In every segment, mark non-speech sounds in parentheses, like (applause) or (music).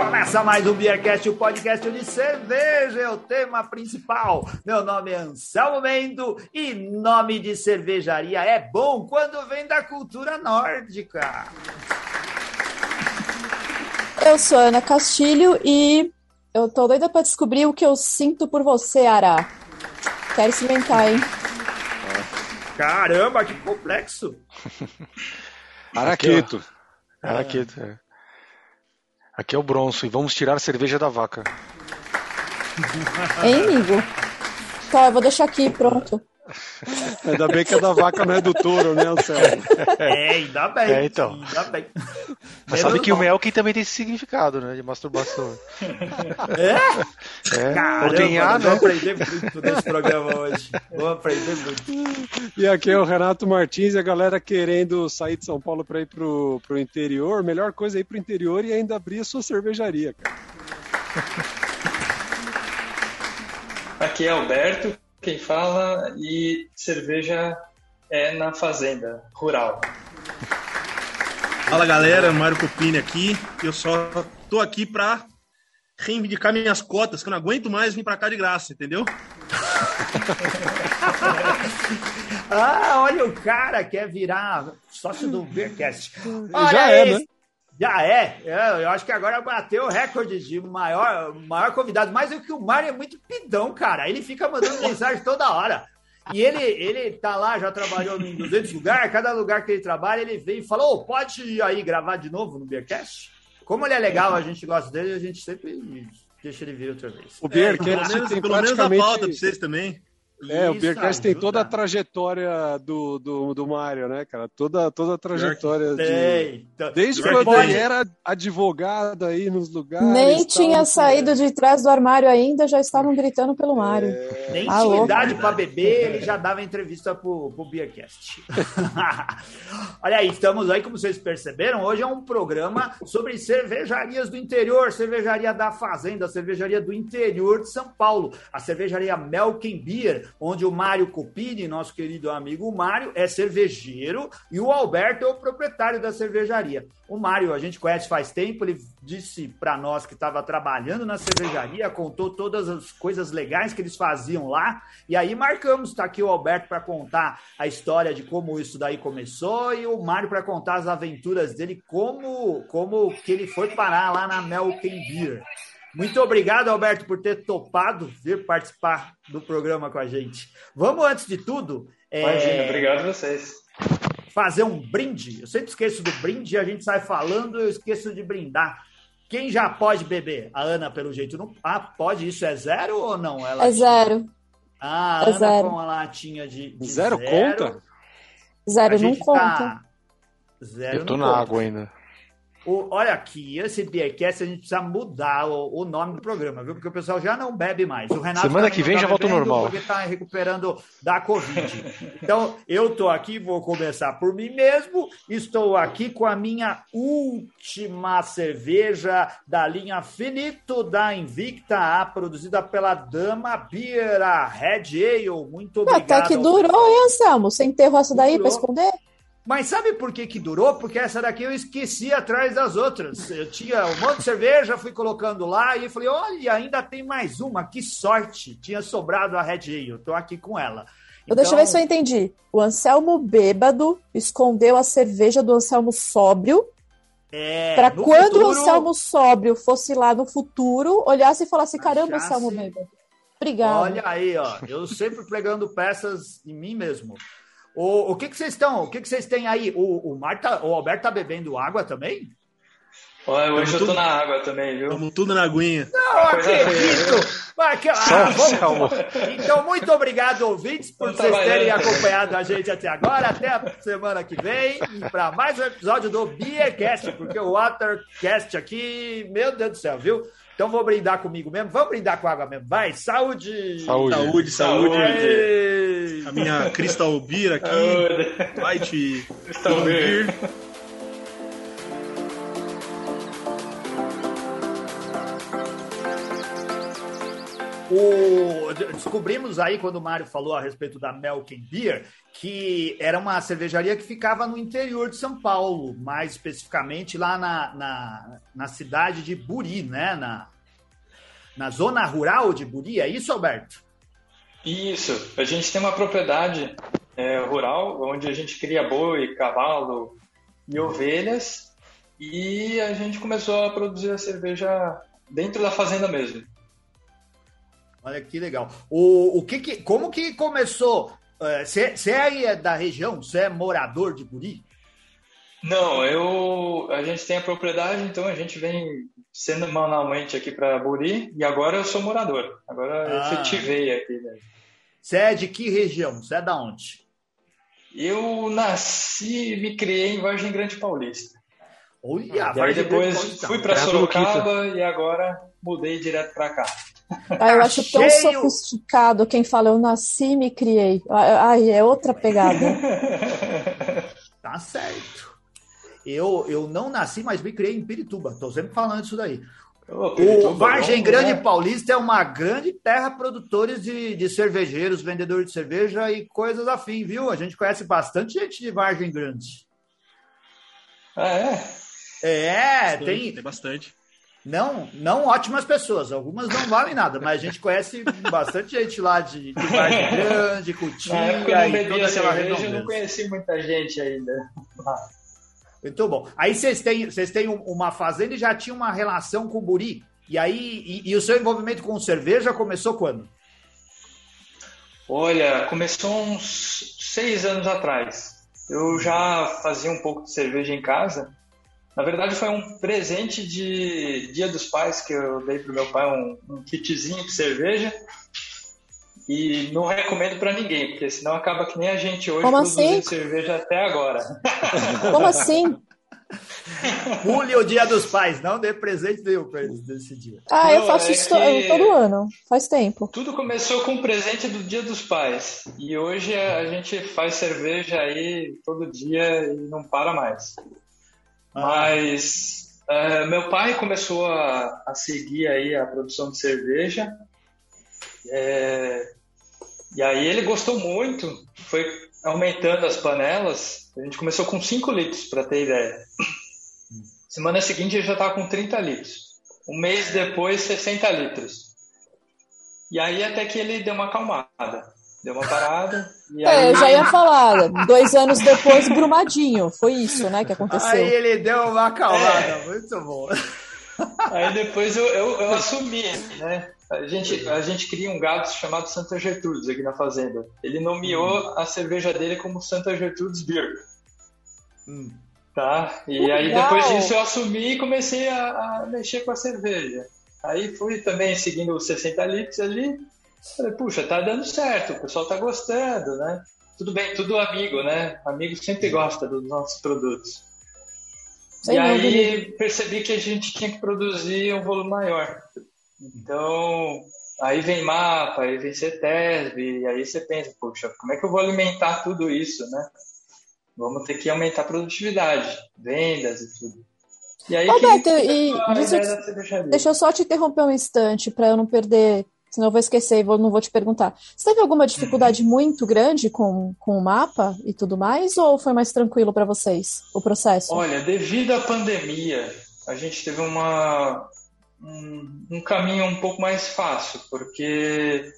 Começa mais um Beercast, o podcast de cerveja, é o tema principal. Meu nome é Anselmo Mendo e nome de cervejaria é bom quando vem da cultura nórdica. Eu sou Ana Castilho e eu tô doida pra descobrir o que eu sinto por você, Ará. Quero experimentar, hein? Caramba, que complexo. (laughs) Araqueto. Araqueto, é. Aqui é o bronço e vamos tirar a cerveja da vaca. Hein, amigo? Tá, eu vou deixar aqui, pronto. Ainda bem que a da vaca não é do touro, né, Anselmo? É, ainda bem. É, então. Ainda bem. Mas sabe que o Melkin também tem esse significado, né? De masturbação. É? É, Caramba, ordenhar, vou né? aprender muito nesse programa hoje. Vou aprender muito. E aqui é o Renato Martins e a galera querendo sair de São Paulo para ir pro, pro interior. Melhor coisa é ir pro interior e ainda abrir a sua cervejaria, cara. Aqui é Alberto, quem fala, e cerveja é na fazenda rural. Fala galera, Mário Copini aqui. Eu só tô aqui pra reivindicar minhas cotas, que eu não aguento mais vir pra cá de graça, entendeu? (laughs) Ah, olha o cara quer virar sócio do Beercast. Olha Já é, esse- né? Já é. É, Eu acho que agora bateu o recorde de maior, maior convidado. Mas é que o Mário é muito pidão, cara. Ele fica mandando (laughs) mensagem toda hora. E ele, ele tá lá, já trabalhou em 200 lugares. Cada lugar que ele trabalha, ele vem e fala: Ô, pode ir aí gravar de novo no Beercast? Como ele é legal, a gente gosta dele, a gente sempre deixa ele vir outra vez. O É, pelo Beercast menos, tem pelo menos praticamente... pauta pra vocês também. É, o Isso Beercast tem toda a trajetória do, do, do Mário, né, cara? Toda, toda a trajetória de... Então, Desde Pior quando ele era advogado aí nos lugares. Nem tal, tinha né? saído de trás do armário ainda, já estavam gritando pelo Mário. Nem Ah, tinha louco. idade para beber, ele já dava entrevista pro, pro Beercast. (laughs) Olha aí, estamos aí, como vocês perceberam, hoje é um programa sobre cervejarias do interior, cervejaria da Fazenda, cervejaria do interior de São Paulo, a cervejaria Melken Beer, onde o Mário Copini, nosso querido amigo Mário, é cervejeiro e o Alberto é o proprietário da cervejaria. O Mário a gente conhece faz tempo, ele disse para nós que estava trabalhando na cervejaria, contou todas as coisas legais que eles faziam lá, e aí marcamos, tá aqui o Alberto para contar a história de como isso daí começou e o Mário para contar as aventuras dele, como como que ele foi parar lá na Melken Beer. Muito obrigado, Alberto, por ter topado vir participar do programa com a gente. Vamos, antes de tudo, é, Imagina, obrigado a vocês. fazer um brinde. Eu sempre esqueço do brinde, a gente sai falando, eu esqueço de brindar. Quem já pode beber? A Ana, pelo jeito, não. Ah, pode? Isso é zero ou não? Ela É zero. Ah, a é Ana zero. com a latinha de. de Zero conta? Zero A não gente conta. tá- Zero Eu tô na conta. água ainda. O- olha aqui, esse Beercast a gente precisa mudar o, o nome do programa, viu? Porque o pessoal já não bebe mais. O Renato Semana também que vem tá já volta ao normal. Porque tá recuperando da Covid. Então, eu tô aqui, vou começar por mim mesmo. Estou aqui com a minha última cerveja da linha Finito da Invicta, A, produzida pela Dama Beer, a Red Ale. Muito Até obrigado. que durou, hein, Anselmo? Você enterrou essa daí pra esconder? Mas sabe por que, que durou? Porque essa daqui eu esqueci atrás das outras. Eu tinha um monte de cerveja, fui colocando lá e falei: olha, ainda tem mais uma, que sorte! Tinha sobrado a Red Ale, eu tô aqui com ela. Então, deixa eu ver se eu entendi. O Anselmo bêbado escondeu a cerveja do Anselmo sóbrio é, no quando futuro- o Anselmo sóbrio fosse lá no futuro, olhasse e falasse: caramba, Achasse- Anselmo bêbado. Obrigado. Olha aí, ó. Eu sempre pregando peças em mim mesmo. O, o que que vocês estão? O que que vocês têm aí? O, o, Marta, o Alberto tá bebendo água também? Olha, hoje eu tô tudo- na água também, viu? Vamos tudo na aguinha. Não acredito! Mas ah, vamos-. Então, muito obrigado, ouvintes, por vocês terem acompanhado a gente até agora. Até a semana que vem para mais um episódio do Beercast, porque o Watercast aqui, meu Deus do céu, viu? Então vou brindar comigo mesmo. Vamos brindar com água mesmo. Vai, saúde! Saúde. Saúde, saúde. Ei! A minha Crystal Beer aqui. Saúde. Light Crystal Beer. O... descobrimos aí, quando o Mário falou a respeito da Melk and Beer, que era uma cervejaria que ficava no interior de São Paulo, mais especificamente lá na, na, na cidade de Buri, né? Na, na zona rural de Buri, é isso, Alberto? Isso, a gente tem uma propriedade é, rural onde a gente cria boi, cavalo e ovelhas e a gente começou a produzir a cerveja dentro da fazenda mesmo. Olha que legal. O, o que, que como que começou? Você aí é da região? Você é morador de Buri? Não, eu a gente tem a propriedade, então a gente vem sendo manualmente aqui para Buri e agora eu sou morador. Agora eu Ah. efetivei aqui. Né? Você é de que região? Você é da onde? Eu nasci e me criei em Vargem Grande Paulista. Olha, e aí depois Paulista. fui para Sorocaba e agora mudei direto para cá. Ah, eu acho tão sofisticado quem fala eu nasci e me criei. Ai, é outra pegada. (laughs) Tá certo. Eu, eu não nasci, mas me criei em Pirituba. Tô sempre falando isso daí. Ô, O Vargem Grande né? Paulista é uma grande terra produtores de, de cervejeiros, vendedores de cerveja e coisas afim, viu? A gente conhece bastante gente de Vargem Grande. Ah, é? É, Tem, tem. tem bastante. Não, não ótimas pessoas, algumas não valem nada, mas a gente conhece bastante gente lá de, de (laughs) Vargem Grande, Cutia não e toda aquela eu não conheci muita gente ainda. Muito bom. Aí vocês têm, vocês têm um- uma fazenda e já tinham uma relação com o Buri. E aí, e, e o seu envolvimento com cerveja começou quando? Olha, começou uns seis anos atrás. Eu já fazia um pouco de cerveja em casa. Na verdade, foi um presente de Dia dos Pais que eu dei pro meu pai, um, um kitzinho de cerveja. E não recomendo para ninguém, porque senão acaba que nem a gente hoje Como produzindo assim? cerveja até agora. (laughs) (laughs) Como assim? Pule o dia dos pais, não dê presente nenhum pra eles nesse dia. Ah, eu Não, faço é isso todo ano. Faz tempo. Tudo começou com o presente do Dia dos Pais. E hoje a gente faz cerveja aí todo dia e não para mais. Mas é, meu pai começou a, a seguir aí a produção de cerveja. É, e aí ele gostou muito, foi aumentando as panelas. A gente começou com 5 litros, para ter ideia. Semana seguinte ele já estava com 30 litros. Um mês depois, 60 litros. E aí até que ele deu uma acalmada. Deu uma parada. E aí, É, eu já ia (laughs) falar. Dois anos depois, Brumadinho. Foi isso, né, que aconteceu. Aí ele deu uma acalmada, É. muito bom. Aí depois eu, eu, eu assumi, né? A gente, a gente cria um gado chamado Santa Gertrudes aqui na fazenda. Ele nomeou a cerveja dele como Santa Gertrudes Beer. Hum. Tá? E aí depois disso eu assumi e comecei a, a mexer com a cerveja. Aí fui também seguindo os 60 litros ali. Falei, puxa, tá dando certo, o pessoal tá gostando, né? Tudo bem, tudo amigo, né? Amigo sempre gosta dos nossos produtos. Sem e aí dúvida. percebi que a gente tinha que produzir um volume maior. Então, aí vem mapa, aí vem CETESB, e aí você pensa, poxa, como é que eu vou alimentar tudo isso, né? Vamos ter que aumentar a produtividade, vendas e tudo. E aí Roberto, que e. Deixa eu só te interromper um instante para eu não perder, senão eu vou esquecer e vou- não vou te perguntar. Você teve alguma dificuldade muito grande com, com o mapa e tudo mais, ou foi mais tranquilo para vocês o processo? Olha, devido à pandemia, a gente teve uma, um, um caminho um pouco mais fácil, porque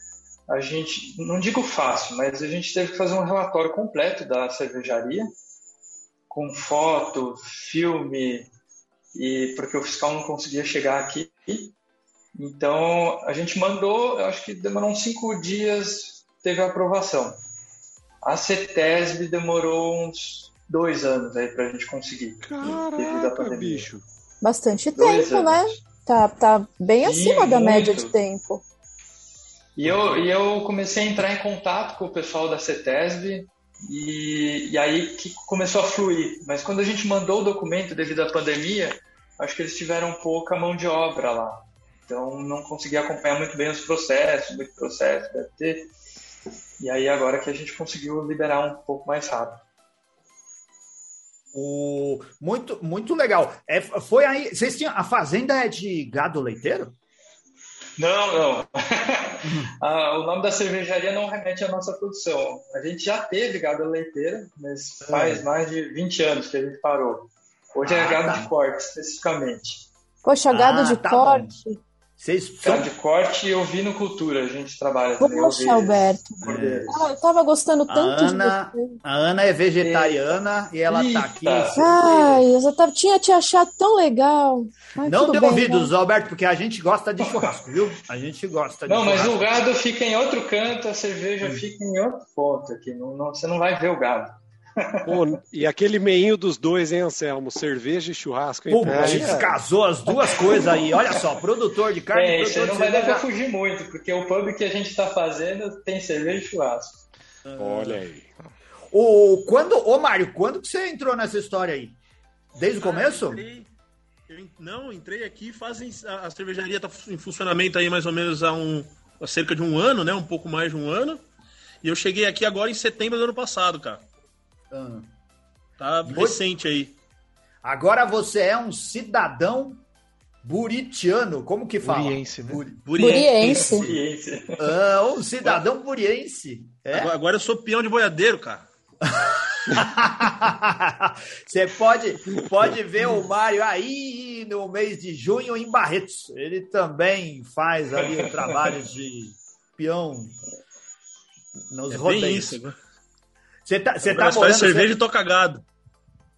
a gente, não digo fácil, mas a gente teve que fazer um relatório completo da cervejaria, com foto, filme, e porque o fiscal não conseguia chegar aqui. Então, a gente mandou, eu acho que demorou uns cinco dias, teve a aprovação. A CETESB demorou uns dois anos aí pra gente conseguir. devido à Caraca, pandemia. bicho. Bastante Dois tempo, né? anos. Tá, tá bem acima da média muito. de tempo. E eu, e eu comecei a entrar em contato com o pessoal da CETESB e, e aí que começou a fluir. Mas quando a gente mandou o documento devido à pandemia, acho que eles tiveram pouca mão de obra lá. Então não consegui acompanhar muito bem os processos, muito processo deve ter. E aí agora que a gente conseguiu liberar um pouco mais rápido. O, muito, muito legal. É, foi aí. Vocês tinham. A fazenda é de gado leiteiro? Não, não. (laughs) ah, o nome da cervejaria não remete à nossa produção. A gente já teve gado leiteiro, mas faz É. mais de 20 anos que a gente parou. Hoje é Ah, gado tá. de corte, especificamente. Poxa, gado Ah, de tá corte. Vocês são de corte e ovinocultura, a gente trabalha também. Poxa, Alberto. cordeiros. Ah, eu tava gostando A tanto Ana- de você. A Ana é vegetariana e ela tá aqui. Eita. Ai, eu já tava, tinha te achado tão legal. Ai, Não dê bem, ouvidos, vai. Alberto, porque a gente gosta de churrasco, viu? A gente gosta de Não, mas churrasco. o gado fica em outro canto, a cerveja Hum. fica em outro ponto aqui. Não, não- você não vai ver o gado. Pô, e aquele meinho dos dois, hein, Anselmo? Cerveja e churrasco, hein? Pô, a Aí gente é- casou as duas coisas aí. Olha só, produtor de carne, É, produtor não de vai dar pra fugir muito, porque o pub que a gente está fazendo tem cerveja e churrasco. Olha aí. O, quando, ô Mário, quando que você entrou nessa história aí? Desde o começo? Entrei- eu não, entrei aqui fazem. A, a cervejaria está em funcionamento aí mais ou menos há, um, há cerca de um ano, né? Um pouco mais de um ano. E eu cheguei aqui agora em setembro do ano passado, cara. Ah. Tá recente aí. Agora você é um cidadão buritiano. Como que fala? Buriense, né? Buri- Buriense. Ciência. Ah, um cidadão buriense. É? Agora, agora eu sou peão de boiadeiro, cara. (laughs) Você pode, pode ver o Mário aí no mês de junho em Barretos. Ele também faz ali o trabalho de peão nos É bem rodeios. isso. Você tá, você Agora tá morando, cerveja você, e toca gado.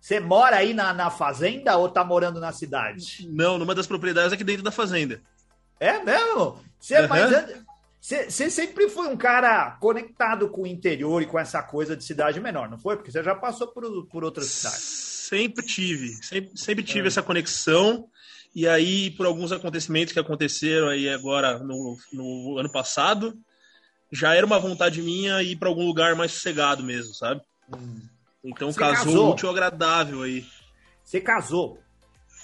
você mora aí na, na fazenda ou tá morando na cidade? Não, numa das propriedades aqui dentro da fazenda. É mesmo? Você, mas você sempre foi um cara conectado com o interior e com essa coisa de cidade menor, não foi? Porque você já passou por, por outras cidades. Sempre tive, sempre, sempre É. tive essa conexão. E aí, por alguns acontecimentos que aconteceram aí agora no, no ano passado, já era uma vontade minha ir para algum lugar mais sossegado mesmo, sabe? Então Hum. Você casou, casou? útil agradável aí. Você casou.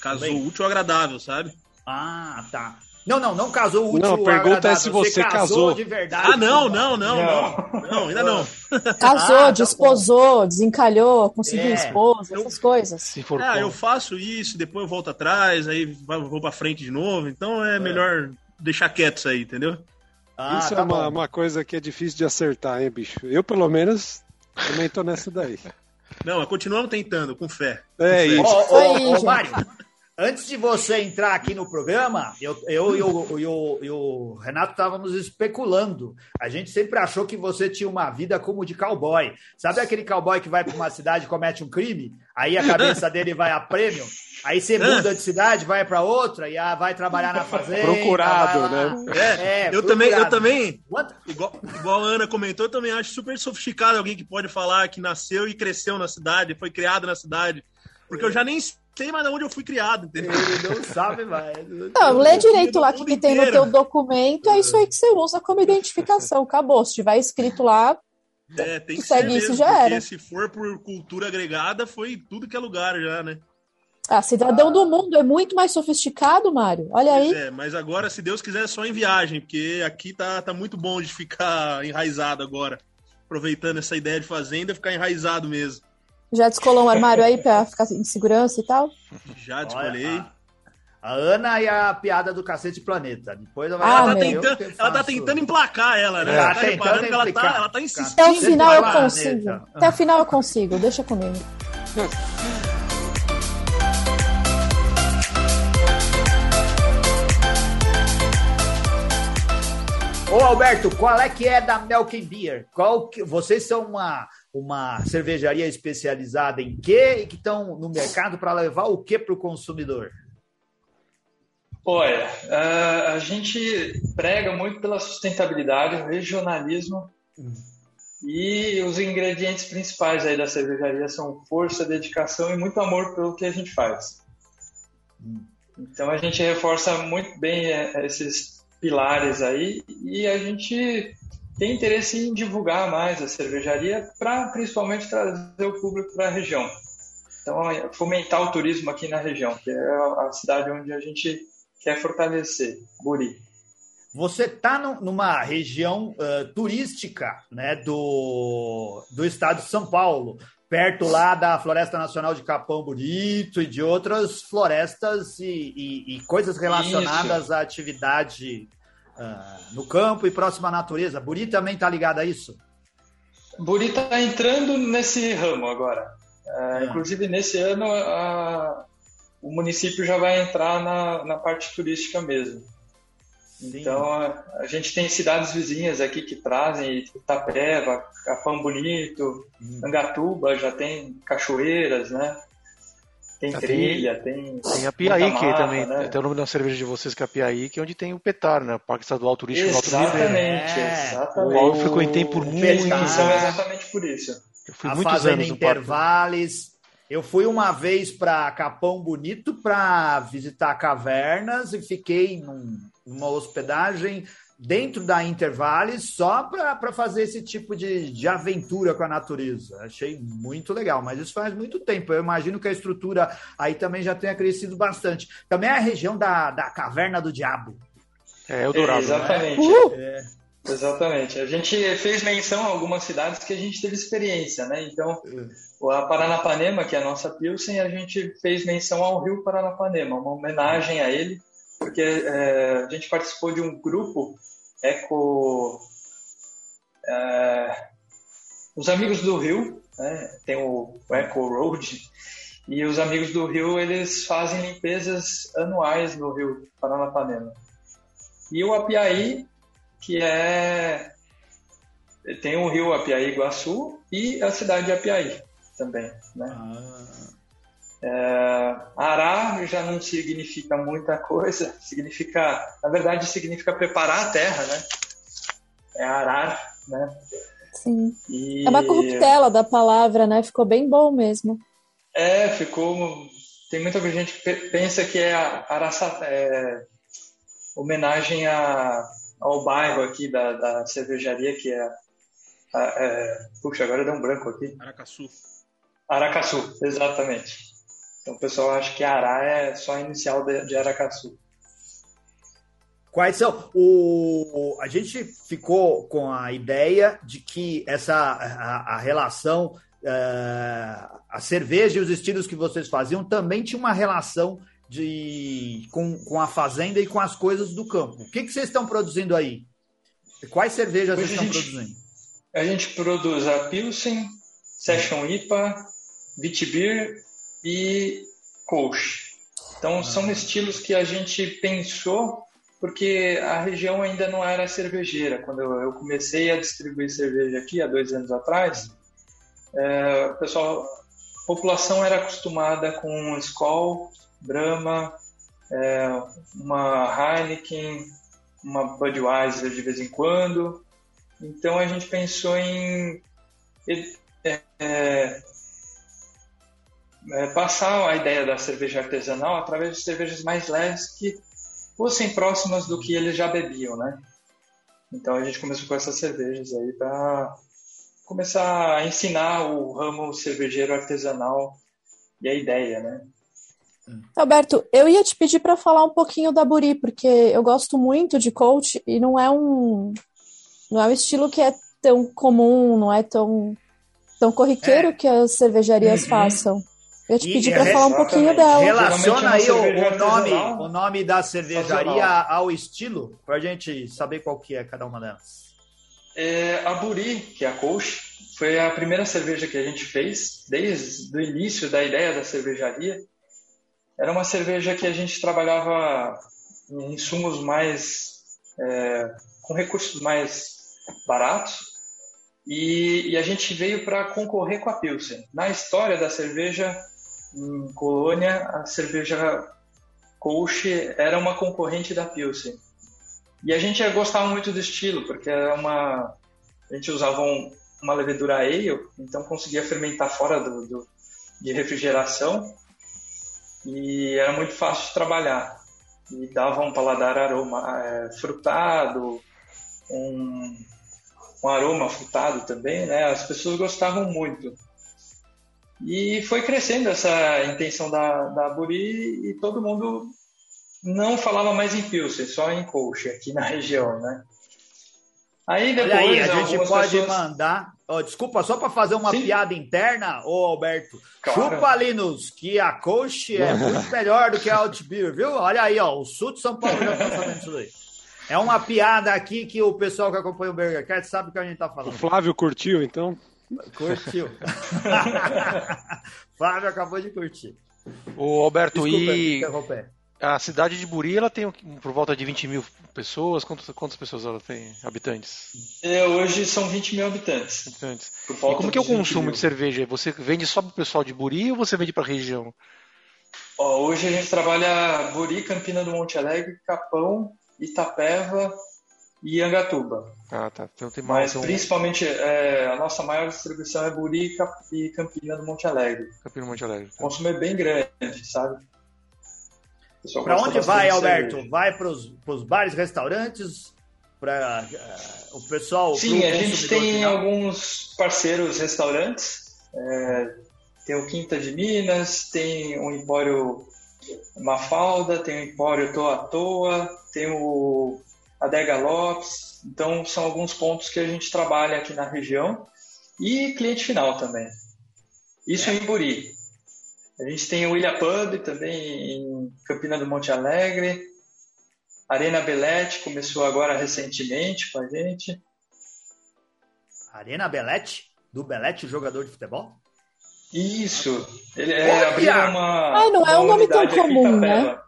Casou Também? útil agradável, sabe? Ah, tá. Não, não, não casou útil Não, a pergunta é se você casou. de verdade. Ah, não, não, não, não. Não, ainda não. (laughs) Casou, Ah, tá desposou, desencalhou, conseguiu É. esposa, essas coisas. Se for Ah, eu faço isso, depois eu volto atrás, aí vou pra frente de novo. Então é melhor deixar quieto isso aí, entendeu? Ah, Isso tá é uma, uma coisa que é difícil de acertar, hein, bicho? Eu, pelo menos, também tô nessa daí. Não, continuamos tentando, com fé. É Ó, isso. ó, aí, ó, gente. Mário, antes de você entrar aqui no programa, eu, eu e, o, e o- e o Renato estávamos especulando. A gente sempre achou que você tinha uma vida como de cowboy. Sabe aquele cowboy que vai para uma cidade e comete um crime? Aí a cabeça (laughs) dele vai a prêmio. Aí você muda de cidade, vai para outra e ah, vai trabalhar na fazenda. Procurado, lá. É, É, eu também, eu procurado. também, igual, igual a Ana comentou, eu também acho super sofisticado alguém que pode falar que nasceu e cresceu na cidade, foi criado na cidade. Porque eu já nem sei mais de onde eu fui criado, entendeu? Ele não sabe mais. Não, lê direito lá que mundo tem no teu documento, é isso aí que você usa como identificação. Acabou. Se tiver escrito lá, É, tem que Segue ser isso, mesmo, já porque era. se for por cultura agregada, foi tudo que é lugar já, né? ah, cidadão do mundo é muito mais sofisticado, Mário. Olha aí. Pois é, mas agora, se Deus quiser, é só em viagem, porque aqui tá, tá muito bom de ficar enraizado agora. Aproveitando essa ideia de fazenda, ficar enraizado mesmo. Já descolou um armário aí pra ficar em segurança e tal? Já descolhei. Olha, A, a Ana e a piada do Cacete Planeta. Depois ela Ah, ela, tá tentando, ela tá tentando emplacar ela, né? É, Ela tá tá tentando ela tá, ela tá insistindo. Até o final eu planeta. consigo. Até o final eu consigo. Deixa comigo. Ô Alberto, qual é que é da Melkin Beer? Qual que, vocês são uma, uma cervejaria especializada em quê e que estão no mercado para levar o que para o consumidor? Olha, a gente prega muito pela sustentabilidade, regionalismo e os ingredientes principais aí da cervejaria são força, dedicação e muito amor pelo que a gente faz. Então a gente reforça muito bem eh, esses pilares aí e a gente tem interesse em divulgar mais a cervejaria para principalmente trazer o público para a região. Então, fomentar o turismo aqui na região, que é a cidade onde a gente quer fortalecer, Buri. Você está numa região uh, turística né, do, do estado de São Paulo, perto lá da Floresta Nacional de Capão Bonito e de outras florestas e, e, e coisas relacionadas Isso. à atividade uh, no campo e próximo à natureza. Buri também está ligado a isso? Buri está entrando nesse ramo agora. Uh, inclusive, nesse ano, a, o município já vai entrar na, na parte turística mesmo. Sim. Então, a, a, gente tem cidades vizinhas aqui que trazem Itapeva, Capão Bonito, hum. Angatuba, já tem cachoeiras, né? Tem já trilha, tem. Tem a Piaí, que também. Né? Tem o nome da cerveja de vocês que é a Piaí, que é onde tem o Petar, né? O Parque Estadual Turístico Exatamente, Alto é, exatamente. Eu frequentei por muito tempo. exatamente por isso. Eu fui a muitos anos Intervales. Eu fui uma vez para Capão Bonito para visitar cavernas e fiquei num, numa hospedagem dentro da Intervales só para fazer esse tipo de, de aventura com a natureza. Achei muito legal, mas isso faz muito tempo. Eu imagino que a estrutura aí também já tenha crescido bastante. Também é a região da, da Caverna do Diabo. É, Eldorado. É, exatamente. Né? Uh! É. Exatamente. A gente fez menção a algumas cidades que a gente teve experiência, né? Então, a Paranapanema, que é a nossa Pilsen, a gente fez menção ao Rio Paranapanema, uma homenagem a ele, porque é, a gente participou de um grupo eco. É, os amigos do Rio, né? tem o, o Eco Road, e os amigos do Rio eles fazem limpezas anuais no Rio Paranapanema. E o Apiaí que é tem o rio Apiaí Iguaçu e a cidade de Apiaí também, né? Ah. É, Ará já não significa muita coisa, significa, na verdade, significa preparar a terra, né? É arar, né? Sim. E... É uma corruptela da palavra, né? Ficou bem bom mesmo. É, ficou. Tem muita gente que pensa que é, araça, é homenagem a ao bairro aqui da, da cervejaria, que é, é, Puxa, agora deu um branco aqui. Aracaçu. Aracaçu, exatamente. Então o pessoal acha que Ará é só a inicial de, de Aracaçu. Quais são? O, a gente ficou com a ideia de que essa a, a relação, uh, a cerveja e os estilos que vocês faziam também tinha uma relação de, com, com a fazenda e com as coisas do campo. O que, que vocês estão produzindo aí? Quais cervejas vocês estão gente, produzindo? A gente produz a Pilsen, Session IPA, Vitibir e Kolsch. Então ah. são estilos que a gente pensou porque a região ainda não era cervejeira. Quando eu, comecei a distribuir cerveja aqui há dois anos atrás, é, pessoal, a população era acostumada com Skol, Brahma, é, uma Heineken, uma Budweiser de vez em quando. Então a gente pensou em é, é, é, passar a ideia da cerveja artesanal através de cervejas mais leves que fossem próximas do que eles já bebiam, né? Então a gente começou com essas cervejas aí para começar a ensinar o ramo cervejeiro artesanal e a ideia, né? Alberto, eu ia te pedir para falar um pouquinho da Buri, porque eu gosto muito de coach e não é um não é um estilo que é tão comum, não é tão tão corriqueiro é. que as cervejarias uhum. façam. Eu ia te pedir para falar um pouquinho dela. Relaciona aí o, o, nome, o nome da cervejaria ao estilo, para a gente saber qual que é cada uma delas. É, a Buri, que é a coach, foi a primeira cerveja que a gente fez desde o início da ideia da cervejaria. Era uma cerveja que a gente trabalhava em insumos mais. É, com recursos mais baratos e, e a gente veio para concorrer com a Pilsen. Na história da cerveja em Colônia, a cerveja Kolsch era uma concorrente da Pilsen. E a gente gostava muito do estilo, porque era uma. A gente usava um, uma levedura ale, então conseguia fermentar fora do, do, de refrigeração e era muito fácil de trabalhar. E dava um paladar aroma é, frutado, um, um aroma frutado também, né? As pessoas gostavam muito. E foi crescendo essa intenção da, da Buri e todo mundo não falava mais em Pilsen, só em Colche aqui na (laughs) região, né? Aí depois aí, a gente pode pessoas... mandar. Oh, desculpa, só para fazer uma Sim. piada interna, ô Alberto. Claro. Chupa, Linus, que a Coach é muito melhor do que a Altbeer, viu? Olha aí, ó, o sul de São Paulo já tá sabendo isso aí. É uma piada aqui que o pessoal que acompanha o BurgerCast sabe o que a gente tá O falando. Flávio curtiu, então? Curtiu. (laughs) (laughs) Flávio acabou de curtir. Ô, Alberto, Desculpa e. a cidade de Buri, ela tem por volta de 20 mil pessoas? Quantas, quantas pessoas ela tem? Habitantes? É, hoje são 20 mil habitantes. Habitantes. E como que é o dos 20 consumo mil. de cerveja? Você vende só pro pessoal de Buri ou você vende pra região? Ó, hoje a gente trabalha Buri, Campina do Monte Alegre, Capão, Itapeva e Angatuba. Ah, tá. Então tem mais. Mas Então, principalmente é, a nossa maior distribuição é Buri e Campina do Monte Alegre. Campina Monte Alegre. O consumo é bem grande, sabe? Gosta onde vai, Alberto? cerveja. Vai pros, pros bares, restaurantes? Pra eh, o pessoal. Sim, a gente tem final? alguns parceiros restaurantes. É, tem o Quinta de Minas, tem o Empório Mafalda, tem o Empório Toa Toa, tem o Adega Lopes. Então, são alguns pontos que a gente trabalha aqui na região. E cliente final também. Isso em Buri. A gente tem o Ilha Pub também em Campina do Monte Alegre. Arena Belete começou agora recentemente com a gente. Arena Belete? Do Belete, jogador de futebol? Isso. Ele é, abriu uma. Ai, não é um nome tão comum, Itapeva.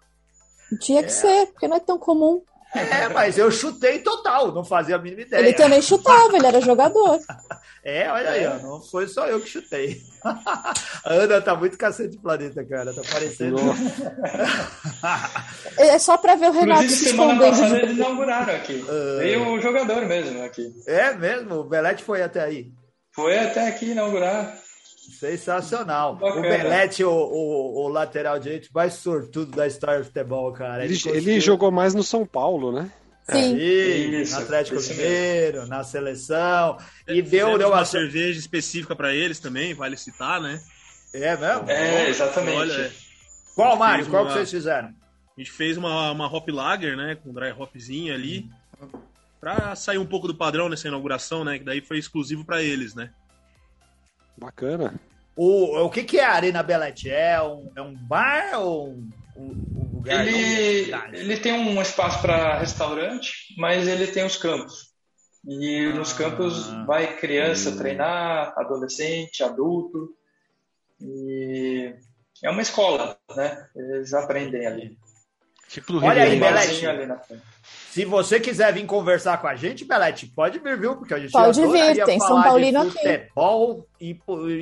Tinha que ser, porque não é tão comum. É, mas eu chutei total, não fazia a mínima ideia. Ele também chutava, ele era jogador. (laughs) É, olha aí, ó, não foi só eu que chutei. (laughs) a Ana tá muito cacete de planeta, cara. Tá parecendo. É só pra ver o Renato Inclusive, se semana passada eles inauguraram aqui. Veio o jogador mesmo aqui. é mesmo, o Belete foi até aí. Foi até aqui inaugurar. Sensacional. Bacana. O Belete, o, o, o lateral direito mais sortudo da história do futebol, cara. Ele, conseguiu- ele jogou mais no São Paulo, né? Sim. Sim, Isso, no Atlético isso Mineiro, na seleção. E deu, Fizemos deu uma uma. cerveja específica pra eles também, vale citar, né? É mesmo? É, exatamente. Olha, é. Qual, Mário? Qual uma- que vocês fizeram? A gente fez uma, uma hop lager, né? Com dry hopzinha ali. Pra sair um pouco do padrão nessa inauguração, né? Que daí foi exclusivo pra eles, né? Bacana. O, o que, que é a Arena Belete? É um, é um bar ou um, um- lugar? Ele, ele tem um espaço para restaurante, mas ele tem os campos. E nos Ah. campos vai criança treinar, adolescente, adulto. E é uma escola, né? Eles aprendem ali. Tipo do Olha aí. Belete. frente. Se você quiser vir conversar com a gente, Belete, pode vir, viu? Porque a gente Pode vir, tem São Paulino de aqui. futebol e,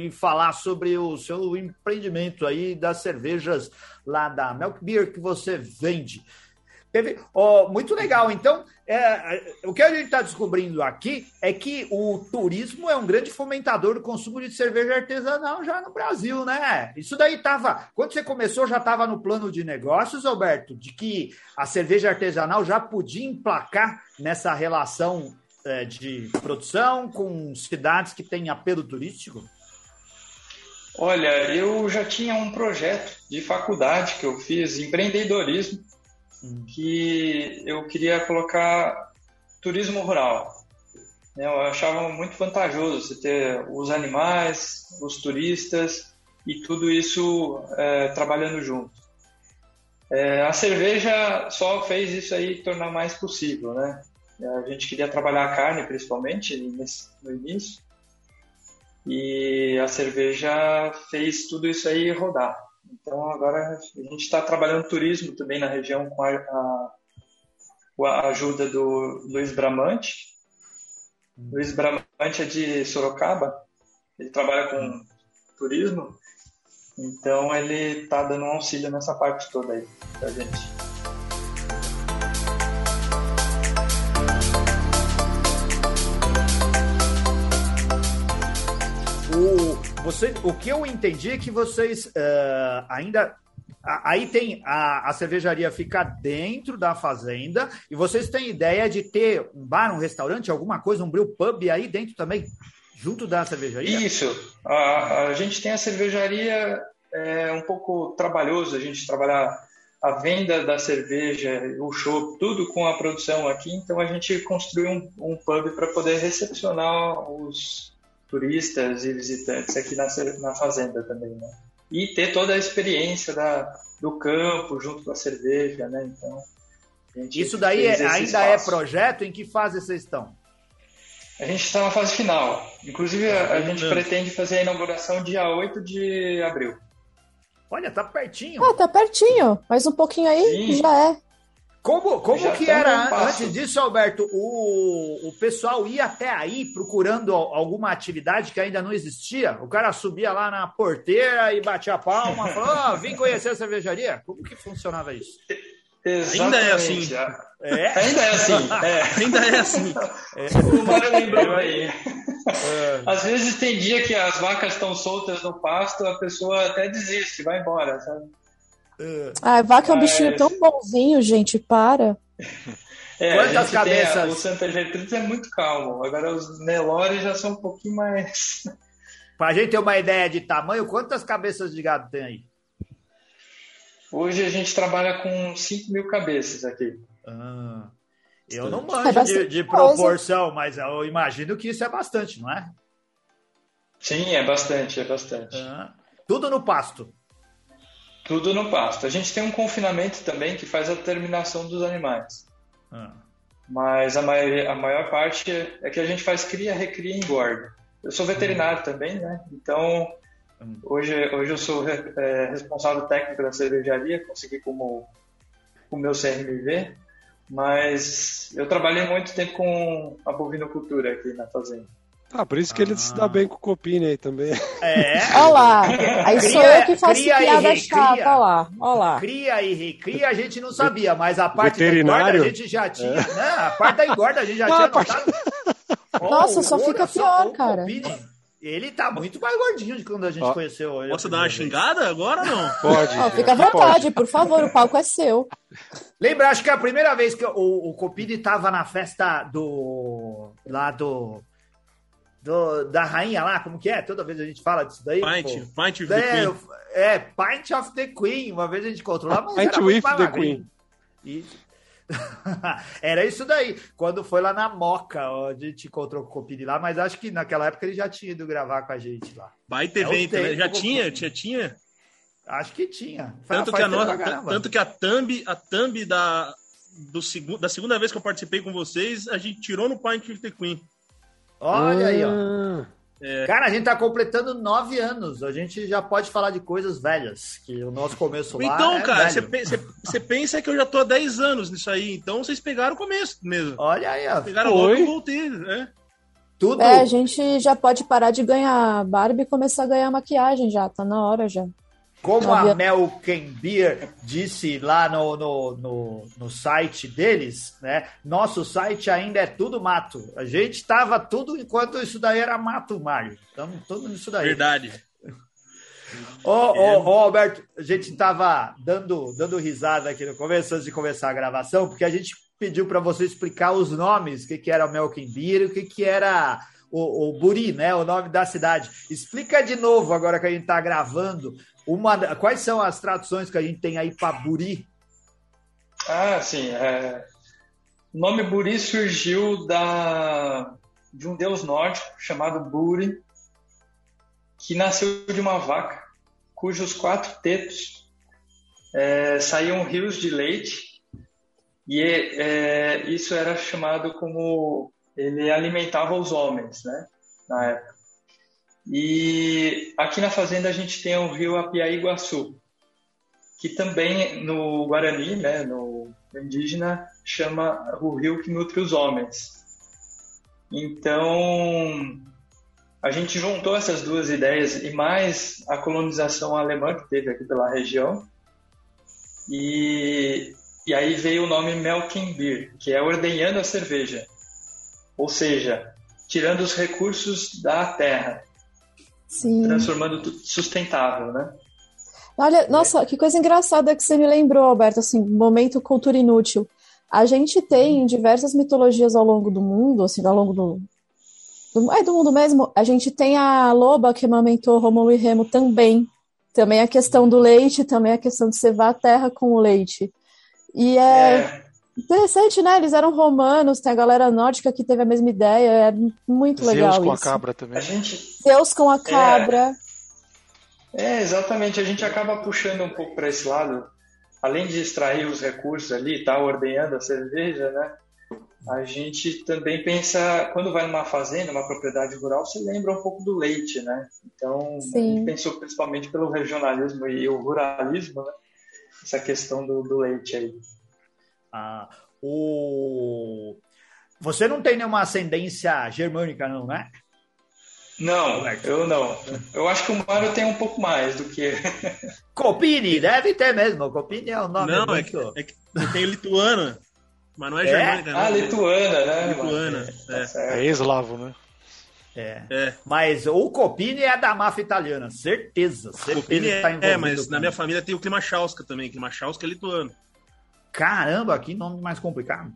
e falar sobre o seu empreendimento aí das cervejas lá da Milk Beer que você vende. Teve, ó, muito legal. Então, é, o que a gente está descobrindo aqui é que o turismo é um grande fomentador do consumo de cerveja artesanal já no Brasil, né? Isso daí estava. Quando você começou, já estava no plano de negócios, Alberto, de que a cerveja artesanal já podia emplacar nessa relação é, de produção com cidades que têm apelo turístico? Olha, eu já tinha um projeto de faculdade que eu fiz, empreendedorismo, que eu queria colocar turismo rural. Eu achava muito vantajoso você ter os animais, os turistas e tudo isso é, trabalhando junto. É, a cerveja só fez isso aí tornar mais possível, né? A gente queria trabalhar a carne principalmente no início e a cerveja fez tudo isso aí rodar. Então agora a gente está trabalhando turismo também na região com a, a- a ajuda do Luiz Bramante. Luiz Bramante é de Sorocaba, ele trabalha com turismo, então ele está dando um auxílio nessa parte toda aí pra gente. Você, o que eu entendi é que vocês eh, ainda. Aí tem a, a cervejaria fica dentro da fazenda e vocês têm ideia de ter um bar, um restaurante, alguma coisa, um brew pub aí dentro também, junto da cervejaria? Isso. A, a gente tem a cervejaria, é um pouco trabalhoso a gente trabalhar a venda da cerveja, o show, tudo com a produção aqui. Então a gente construiu um, um pub para poder recepcionar os turistas e visitantes aqui na, na fazenda também, né? E ter toda a experiência da, do campo junto com a cerveja, né? Então Isso daí é, ainda é projeto? Em que fase vocês estão? A gente está na fase final. Inclusive, a, a gente pretende fazer a inauguração dia 8 de abril. Olha, tá pertinho. Ah, tá pertinho. Mais um pouquinho aí Sim. já é. Como, como que era antes disso, Alberto? O, o pessoal ia até aí procurando alguma atividade que ainda não existia? O cara subia lá na porteira e batia a palma, (laughs) falou: oh, vim conhecer a cervejaria. Como que funcionava isso? Exatamente. Ainda é assim. É? Ainda é assim. (laughs) É. Ainda é assim. (laughs) É. O Mário lembrou aí. É. Às vezes tem dia que as vacas estão soltas no pasto, a pessoa até desiste, vai embora, sabe? Ah, vaca é um bichinho tão bonzinho, gente, para. É, Quantas cabeças? o Santa Gertrudes é muito calmo. Agora os Nelore já são um pouquinho mais. Pra gente ter uma ideia de tamanho, quantas cabeças de gado tem aí? Hoje a gente trabalha com 5 mil cabeças aqui. Ah, eu não manjo é de, de, proporção, mas eu imagino que isso é bastante, não é? Sim, é bastante, é bastante. Ah, tudo no pasto. Tudo no pasto. A gente tem um confinamento também que faz a terminação dos animais. Ah. Mas a, a maior parte é que a gente faz cria, recria e engorda. Eu sou veterinário hum. também, né? Então, hum. hoje, hoje eu sou é, responsável técnico da cervejaria, consegui como o meu CRMV, mas eu trabalhei muito tempo com a bovinocultura aqui na fazenda. Ah, por isso que ah. ele se dá ah. bem com o Copini aí também. É. Olha lá. Aí cria, sou eu que faço piada chata, olha lá. Olha lá. Cria e recria a gente não sabia, mas a parte da engorda a gente já tinha. É. Né? A parte da engorda a gente já tinha parte... (laughs) Nossa, oh, só fica pior, só, cara. ele tá muito mais gordinho de quando a gente conheceu ele. Posso dar uma xingada agora ou não? (laughs) Pode. Oh, fica à vontade, pode. por favor, o palco é seu. Lembra, acho que é a primeira vez que o, o Copini tava na festa do. lá do do, da rainha lá, como que é? Toda vez a gente fala disso daí. Pint, Pint of the é, Queen. É, Pint of the Queen. Uma vez a gente encontrou lá, mas Pint era with the Queen. E... (laughs) era isso daí. Quando foi lá na Moca, a gente encontrou com o Copini lá, mas acho que naquela época ele já tinha ido gravar com a gente lá. Baita é evento, né? Já tinha, tinha, tinha? Acho que tinha. Tanto que, a nossa, tanto que a thumb, a thumb da, do, da segunda vez que eu participei com vocês, a gente tirou no Pint with the Queen. Olha aí, ó. Ah. É. Cara, a gente tá completando nove anos. A gente já pode falar de coisas velhas, que o nosso começo lá. Então, é cara, você pensa que eu já tô há 10 anos nisso aí, então vocês pegaram o começo mesmo. Olha aí, ó. Pegaram logo eu voltei, né? Tudo. É, a gente já pode parar de ganhar Barbie e começar a ganhar maquiagem já, tá na hora já. Como a Mel Beer disse lá no, no, no, no, site deles, né? Nosso site ainda é tudo mato. A gente estava tudo enquanto isso daí era mato, Mário. Estamos tudo nisso daí. Verdade. Ô, ô, ô, Alberto, a gente estava dando, dando risada aqui no começo, antes de começar a gravação, porque a gente pediu para você explicar os nomes, o que, que era o Beer e o que, que era o, o Buri, né? O nome da cidade. Explica de novo, agora que a gente está gravando, uma, quais são as traduções que a gente tem aí para Buri? Ah, sim. É... O nome Buri surgiu da... de um deus nórdico chamado Buri, que nasceu de uma vaca, cujos quatro tetos é, saíam rios de leite, e é, isso era chamado como ele alimentava os homens, né, na época. E aqui na fazenda a gente tem o rio Apiaí-Iguaçu, que também no Guarani, né, no indígena, chama o rio que nutre os homens. Então, a gente juntou essas duas ideias e mais a colonização alemã que teve aqui pela região. E, e aí veio o nome Melkenbier, que é ordenhando a cerveja. Ou seja, tirando os recursos da terra. Sim. transformando tudo sustentável, né? Olha, nossa, que coisa engraçada que você me lembrou, Alberto, assim, momento cultura inútil. A gente tem diversas mitologias ao longo do mundo, assim, ao longo do, do, é, do mundo mesmo. A gente tem a loba que amamentou Romulo e Remo também. Também a questão do leite, também a questão de cevar a terra com o leite. E é, é. Interessante, né? Eles eram romanos, tem a galera nórdica que teve a mesma ideia, é muito Zeus legal com isso. a cabra também. A gente, Deus com a cabra. É, é exatamente. A gente acaba puxando um pouco para esse lado, além de extrair os recursos ali, tá ordenhando a cerveja, né? A gente também pensa, quando vai numa fazenda, uma propriedade rural, você lembra um pouco do leite, né? Então, Sim. a gente pensou principalmente pelo regionalismo e o ruralismo, né? Essa questão do, do leite aí. Ah, o... Você não tem nenhuma ascendência germânica, não, né? Não, eu não. Eu acho que o Mário tem um pouco mais do que. (laughs) Copini, deve ter mesmo. Copini é o nome. Não, é, que, é que tem lituana, mas não é, é? germânica. Ah, lituana, né? Lituana, é. É, é eslavo, né? É. é. Mas o Copini é da máfia italiana, certeza. certeza Copini é, tá é, mas na minha família tem o Klimachowska também. Klimachowska é lituano. Caramba, que nome mais complicado.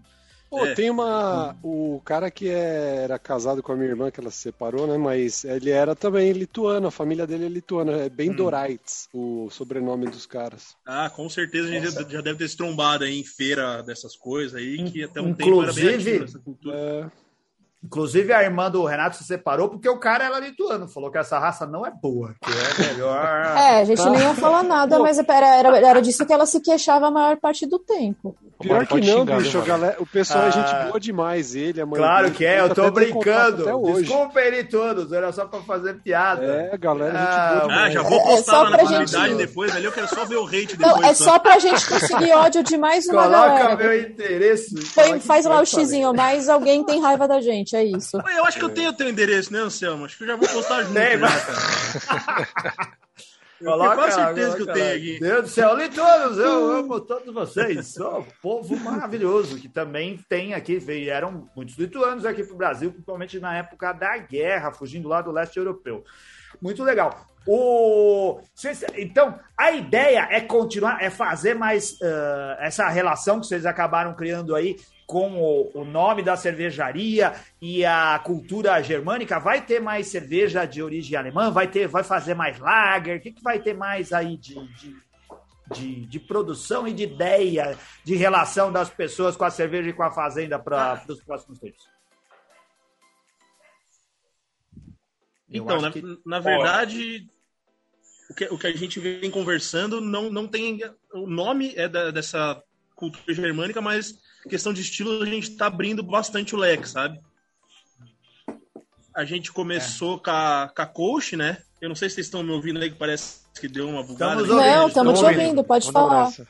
Pô, é. tem uma. O cara que era casado com a minha irmã, que ela se separou, né? Mas ele era também lituano, a família dele é lituana. É bem hum. Doraites, o sobrenome dos caras. Ah, com certeza a gente Nossa. já deve ter se trombado aí em feira dessas coisas aí, que até um Inclusive, tempo era bem essa cultura. É... Inclusive, a irmã do Renato se separou porque o cara era lituano. Falou que essa raça não é boa, que é melhor. (laughs) É, a gente nem ia falar nada, mas era, era, era disso que ela se queixava a maior parte do tempo. Pior que não, bicho. Galera, o pessoal ah, é gente ah. boa demais, ele, a mãe Claro que é, eu tô brincando. Desculpa ele todos, era só pra fazer piada. É, galera, ah, gente boa Ah, já vou é, postar é lá na comunidade gente... depois, ali eu quero só ver o hate depois. Não, é só pra gente conseguir ódio de mais uma Coloca galera. Coloca meu interesse. Foi, faz lá o xizinho, mas alguém tem raiva da gente, é isso. Eu acho que eu tenho teu endereço, né, Anselmo? Acho que eu já vou postar junto. Tem, né, cara. (laughs) Eu Coloca, tenho certeza que eu tenho aqui. Deus do céu, li todos, eu amo todos vocês. Sou um povo maravilhoso, que também tem aqui, vieram muitos lituanos aqui para o Brasil, principalmente na época da guerra, fugindo lá do leste europeu. Muito legal. O... Então, a ideia é continuar, é fazer mais uh, essa relação que vocês acabaram criando aí com o, o, nome da cervejaria e a cultura germânica, vai ter mais cerveja de origem alemã? Vai ter, vai fazer mais lager? O que, que vai ter mais aí de, de, de, de produção e de ideia de relação das pessoas com a cerveja e com a fazenda para os próximos tempos? Então, na, que... na, verdade, o que, o que a gente vem conversando não, não tem. O nome é da, dessa cultura germânica, mas questão de estilo, a gente está abrindo bastante o leque, sabe? A gente começou é. com, a, com a coach, né? Eu não sei se vocês estão me ouvindo aí, que parece que deu uma bugada. Estamos ouvindo, não, estamos te ouvindo, pode falar. Estão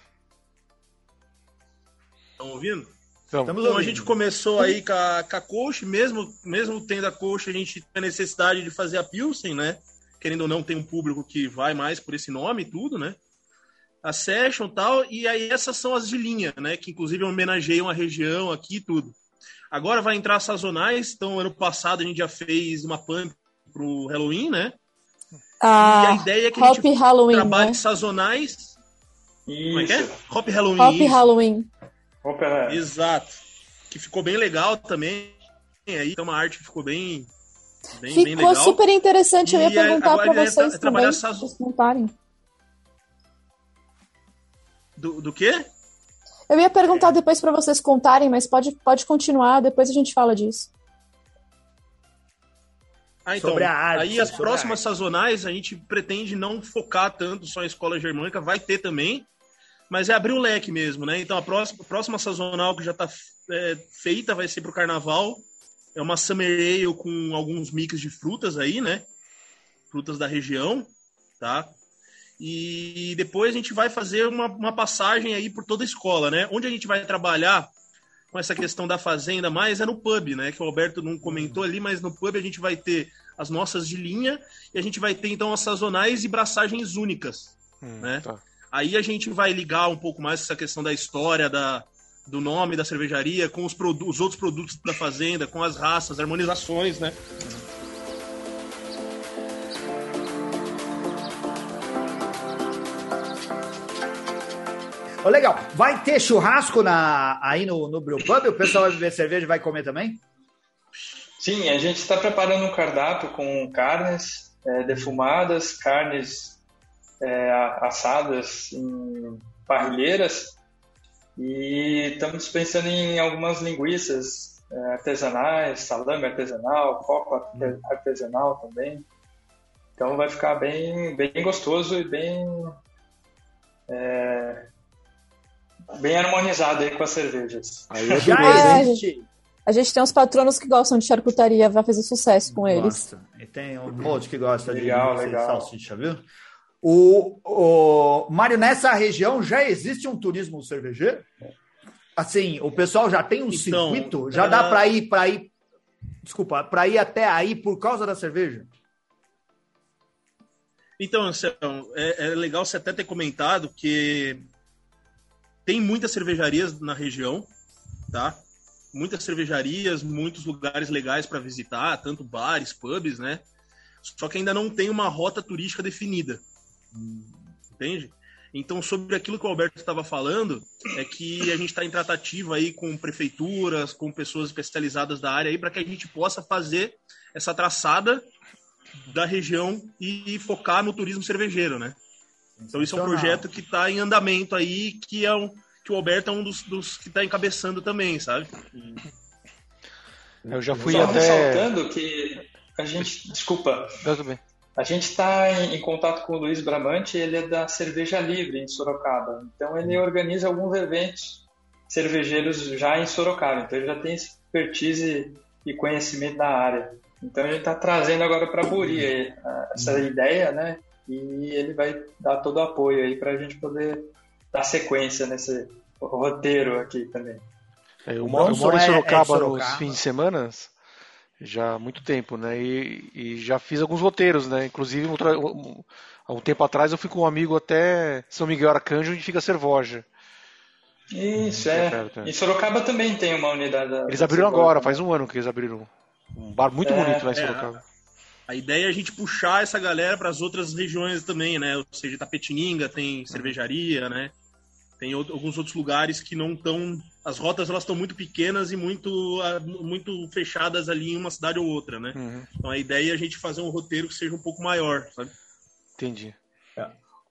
ouvindo? Então, então a gente começou aí com a, com a coach, mesmo, mesmo tendo a coach, a gente tem a necessidade de fazer a Pilsen, né? Querendo ou não, tem um público que vai mais por esse nome e tudo, né? A Session e tal, e aí essas são as de linha, né? Que inclusive homenageiam a região aqui e tudo. Agora vai entrar sazonais, então ano passado a gente já fez uma pump pro Halloween, né? Ah, e a ideia é que a gente Halloween, trabalhe né? sazonais. Isso. Como é que é? Hop Halloween. Hop Halloween. Halloween. Exato. Que ficou bem legal também. Aí tem uma arte que ficou bem. bem ficou bem legal. super interessante. Eu ia perguntar para vocês também, se vocês contarem. Do, do quê? Eu ia perguntar depois para vocês contarem, mas pode, pode continuar, depois a gente fala disso. Ah, então, sobre a arte, aí as próximas sazonais a gente pretende não focar tanto só em escola germânica, vai ter também, mas é abrir o leque mesmo, né? Então a próxima, a próxima sazonal que já está é, feita vai ser para o carnaval, é uma summer ale com alguns mix de frutas aí, né? Frutas da região, tá? E depois a gente vai fazer uma, uma passagem aí por toda a escola, né? Onde a gente vai trabalhar com essa questão da fazenda mais é no pub, né? Que o Alberto não comentou ali, mas no pub a gente vai ter as nossas de linha e a gente vai ter então as sazonais e braçagens únicas, hum, né? Tá. Aí a gente vai ligar um pouco mais essa questão da história, da, do nome da cervejaria, com os, os outros produtos da fazenda, com as raças, harmonizações, né? Oh, legal. Vai ter churrasco na, aí no, no Brewpub? O pessoal vai beber cerveja e vai comer também? Sim, a gente está preparando um cardápio com carnes é, defumadas, carnes é, assadas em parrilheiras e estamos pensando em algumas linguiças é, artesanais, salame artesanal, coco artesanal também. Então vai ficar bem, bem gostoso e bem é, bem harmonizado aí com as cervejas. Aí é Já existe. A gente tem uns patronos que gostam de charcutaria, vai fazer sucesso com Gosta. eles. E tem um monte que gosta legal, de legal. salsicha, viu? O, o Mário, nessa região já existe um turismo cervejeiro? Assim, o pessoal já tem um então, circuito? Já dá para ir para ir desculpa, para ir até aí por causa da cerveja? Então, Anselmo, é, é, legal você até ter comentado que tem muitas cervejarias na região, tá? Muitas cervejarias, muitos lugares legais para visitar, tanto bares, pubs, né? Só que ainda não tem uma rota turística definida. Entende? Então, sobre aquilo que o Alberto estava falando, é que a gente está em tratativa aí com prefeituras, com pessoas especializadas da área aí, para que a gente possa fazer essa traçada da região e focar no turismo cervejeiro, né? Então, isso é um projeto que está em andamento aí, que é um, que o Alberto é um dos, dos que está encabeçando também, sabe? Eu já fui Só até... ressaltando que a gente... Desculpa. Tudo bem. A gente está em, em, contato com o Luiz Bramante, ele é da Cerveja Livre em Sorocaba. Então ele organiza alguns eventos cervejeiros já em Sorocaba. Então ele já tem expertise e conhecimento da área. Então ele está trazendo agora para Buri essa uhum. ideia, né? E ele vai dar todo o apoio aí para a gente poder dar sequência nesse roteiro aqui também. É, eu, moro, eu moro em Sorocaba, é, é Sorocaba nos fins de semana já há muito tempo, né? E, e já fiz alguns roteiros, né? Inclusive, um, há um tempo atrás eu fui com um amigo até São Miguel Arcanjo, onde fica a Cervoja. Isso, é. Perto, é. Em Sorocaba também tem uma unidade. Eles abriram agora, faz um ano que eles abriram. Um bar muito é, bonito lá em é. Sorocaba. A ideia é a gente puxar essa galera para as outras regiões também, né? Ou seja, Tapetininga tem cervejaria, né? Tem alguns outros lugares que não estão. As rotas elas estão muito pequenas e muito, muito fechadas ali em uma cidade ou outra, né? Uhum. Então a ideia é a gente fazer um roteiro que seja um pouco maior, sabe? Entendi.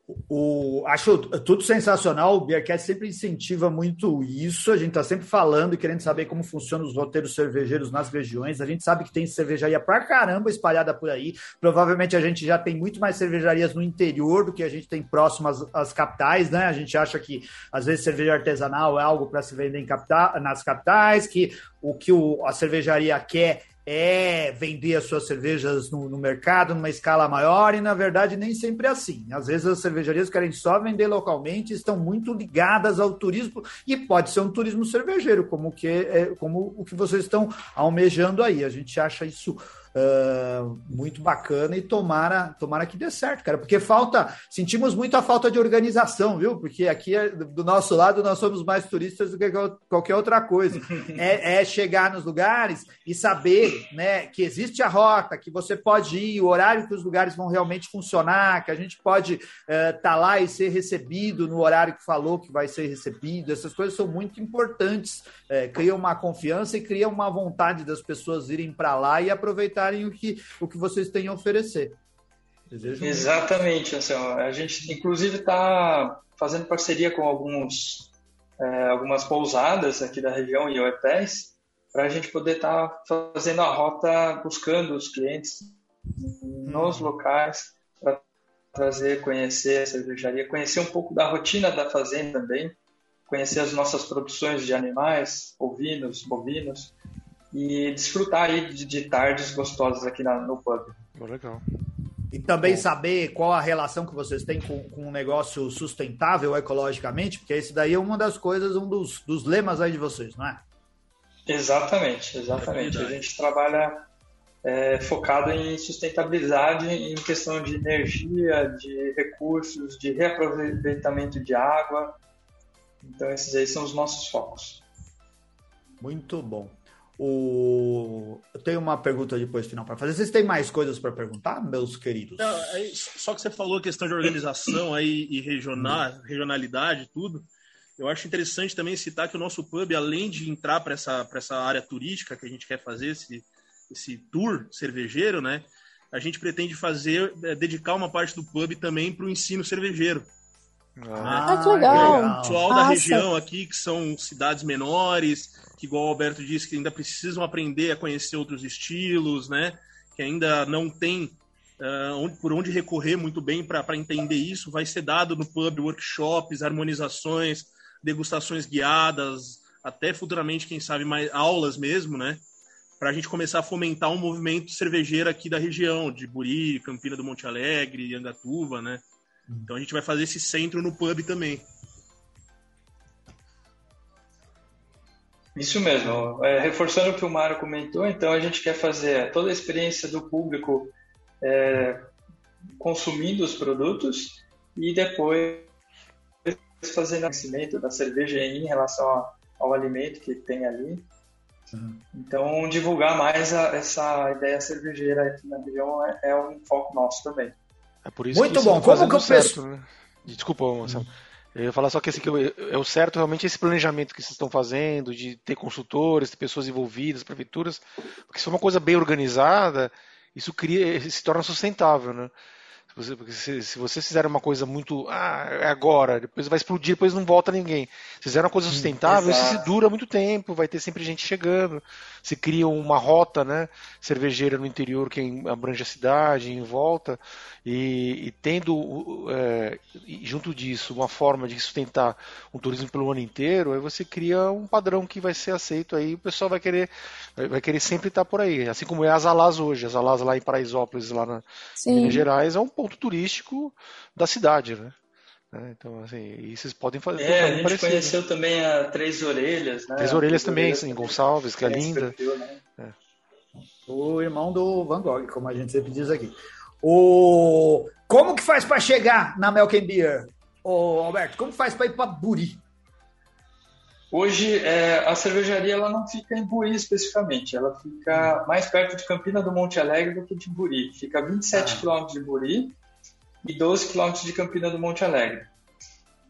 O, acho tudo sensacional. O Beercast sempre incentiva muito isso. A gente está sempre falando e querendo saber como funcionam os roteiros cervejeiros nas regiões. A gente sabe que tem cervejaria pra caramba espalhada por aí. Provavelmente a gente já tem muito mais cervejarias no interior do que a gente tem próximo às, às capitais, né? A gente acha que às vezes cerveja artesanal é algo para se vender em capital, nas capitais, que o que o, a cervejaria quer é vender as suas cervejas no, no, mercado numa escala maior e na verdade nem sempre é assim. Às vezes as cervejarias querem só vender localmente, estão muito ligadas ao turismo e pode ser um turismo cervejeiro, como que é, como o que vocês estão almejando aí. A gente acha isso uh, muito bacana e tomara, tomara que dê certo, cara, porque falta, sentimos muito a falta de organização, viu? Porque aqui é, do nosso lado nós somos mais turistas do que qualquer outra coisa. (laughs) É, é chegar nos lugares e saber, né, que existe a rota, que você pode ir, o horário que os lugares vão realmente funcionar, que a gente pode estar uh, tá lá e ser recebido no horário que falou que vai ser recebido. Essas coisas são muito importantes, criam uma confiança e criam uma vontade das pessoas irem para lá e aproveitar o que, o que vocês têm a oferecer. Desejo Exatamente, Anselmo. A gente, inclusive, está fazendo parceria com alguns, é, algumas pousadas aqui da região e hotéis para a gente poder estar tá fazendo a rota buscando os clientes nos hum. locais para trazer, conhecer a cervejaria, conhecer um pouco da rotina da fazenda também, conhecer as nossas produções de animais, ovinos, bovinos, e desfrutar aí de, de tardes gostosas aqui na, no pub. legal. E também Bom. saber qual a relação que vocês têm com, com um negócio sustentável ecologicamente, porque esse daí é uma das coisas, um dos, dos lemas aí de vocês, não é? Exatamente, exatamente. É a gente trabalha é, focado em sustentabilidade em questão de energia, de recursos, de reaproveitamento de água. Então, esses aí são os nossos focos. Muito bom. O... Eu tenho uma pergunta depois final para fazer. Vocês têm mais coisas para perguntar, meus queridos? Não, aí, só que você falou questão de organização aí e regional, regionalidade, tudo. Eu acho interessante também citar que o nosso pub, além de entrar para essa, essa área turística que a gente quer fazer, esse, esse tour cervejeiro, né? A gente pretende fazer, é, dedicar uma parte do pub também para o ensino cervejeiro. Ah, que legal. O pessoal Nossa. da região aqui, que são cidades menores, que igual o Alberto disse, que ainda precisam aprender a conhecer outros estilos, né? Que ainda não tem uh, onde, por onde recorrer muito bem para entender isso. Vai ser dado no pub workshops, harmonizações, degustações guiadas, até futuramente, quem sabe, mais aulas mesmo, né? Para a gente começar a fomentar um movimento cervejeiro aqui da região, de Buri, Campina do Monte Alegre, Angatuva, né? Então a gente vai fazer esse centro no pub também. Isso mesmo. É, reforçando o que o Mário comentou, então a gente quer fazer toda a experiência do público é, consumindo os produtos e depois fazer conhecimento da cerveja em relação ao, ao alimento que tem ali. Uhum. Então, divulgar mais a, essa ideia cervejeira aqui na região é, é, um foco nosso também. É por isso Muito bom. Como que eu penso? Né? Desculpa, Marcelo. Eu ia falar só que assim, que é o certo realmente esse planejamento que vocês estão fazendo, de ter consultores, ter pessoas envolvidas, prefeituras, porque se for uma coisa bem organizada, isso cria, se torna sustentável, né? Você, porque se, se vocês fizerem uma coisa muito. Ah, é agora, depois vai explodir, depois não volta ninguém. Se fizeram uma coisa sustentável, isso se dura muito tempo, vai ter sempre gente chegando. Se cria uma rota né, cervejeira no interior que abrange a cidade, em volta, e, e tendo é, junto disso uma forma de sustentar um turismo pelo ano inteiro, aí você cria um padrão que vai ser aceito aí, o pessoal vai querer, vai, querer sempre estar por aí. Assim como é as Alás hoje, as Alás lá em Paraisópolis, lá na Sim. Minas Gerais, é um ponto turístico da cidade, né? É, então, assim, e vocês podem fazer. É, a gente parecido. conheceu também a Três Orelhas, né? Três Orelhas também, Orelhas, em Gonçalves, que é linda. Perfil, né? é. O irmão do Van Gogh, como a gente sempre diz aqui. O... Como que faz para chegar na Melken Beer, o Alberto? Como faz para ir para Buri? Hoje, é, a cervejaria ela não fica em Buri especificamente, ela fica mais perto de Campina do Monte Alegre do que de Buri. Fica a 27 ah. quilômetros de Buri e 12 quilômetros de Campina do Monte Alegre.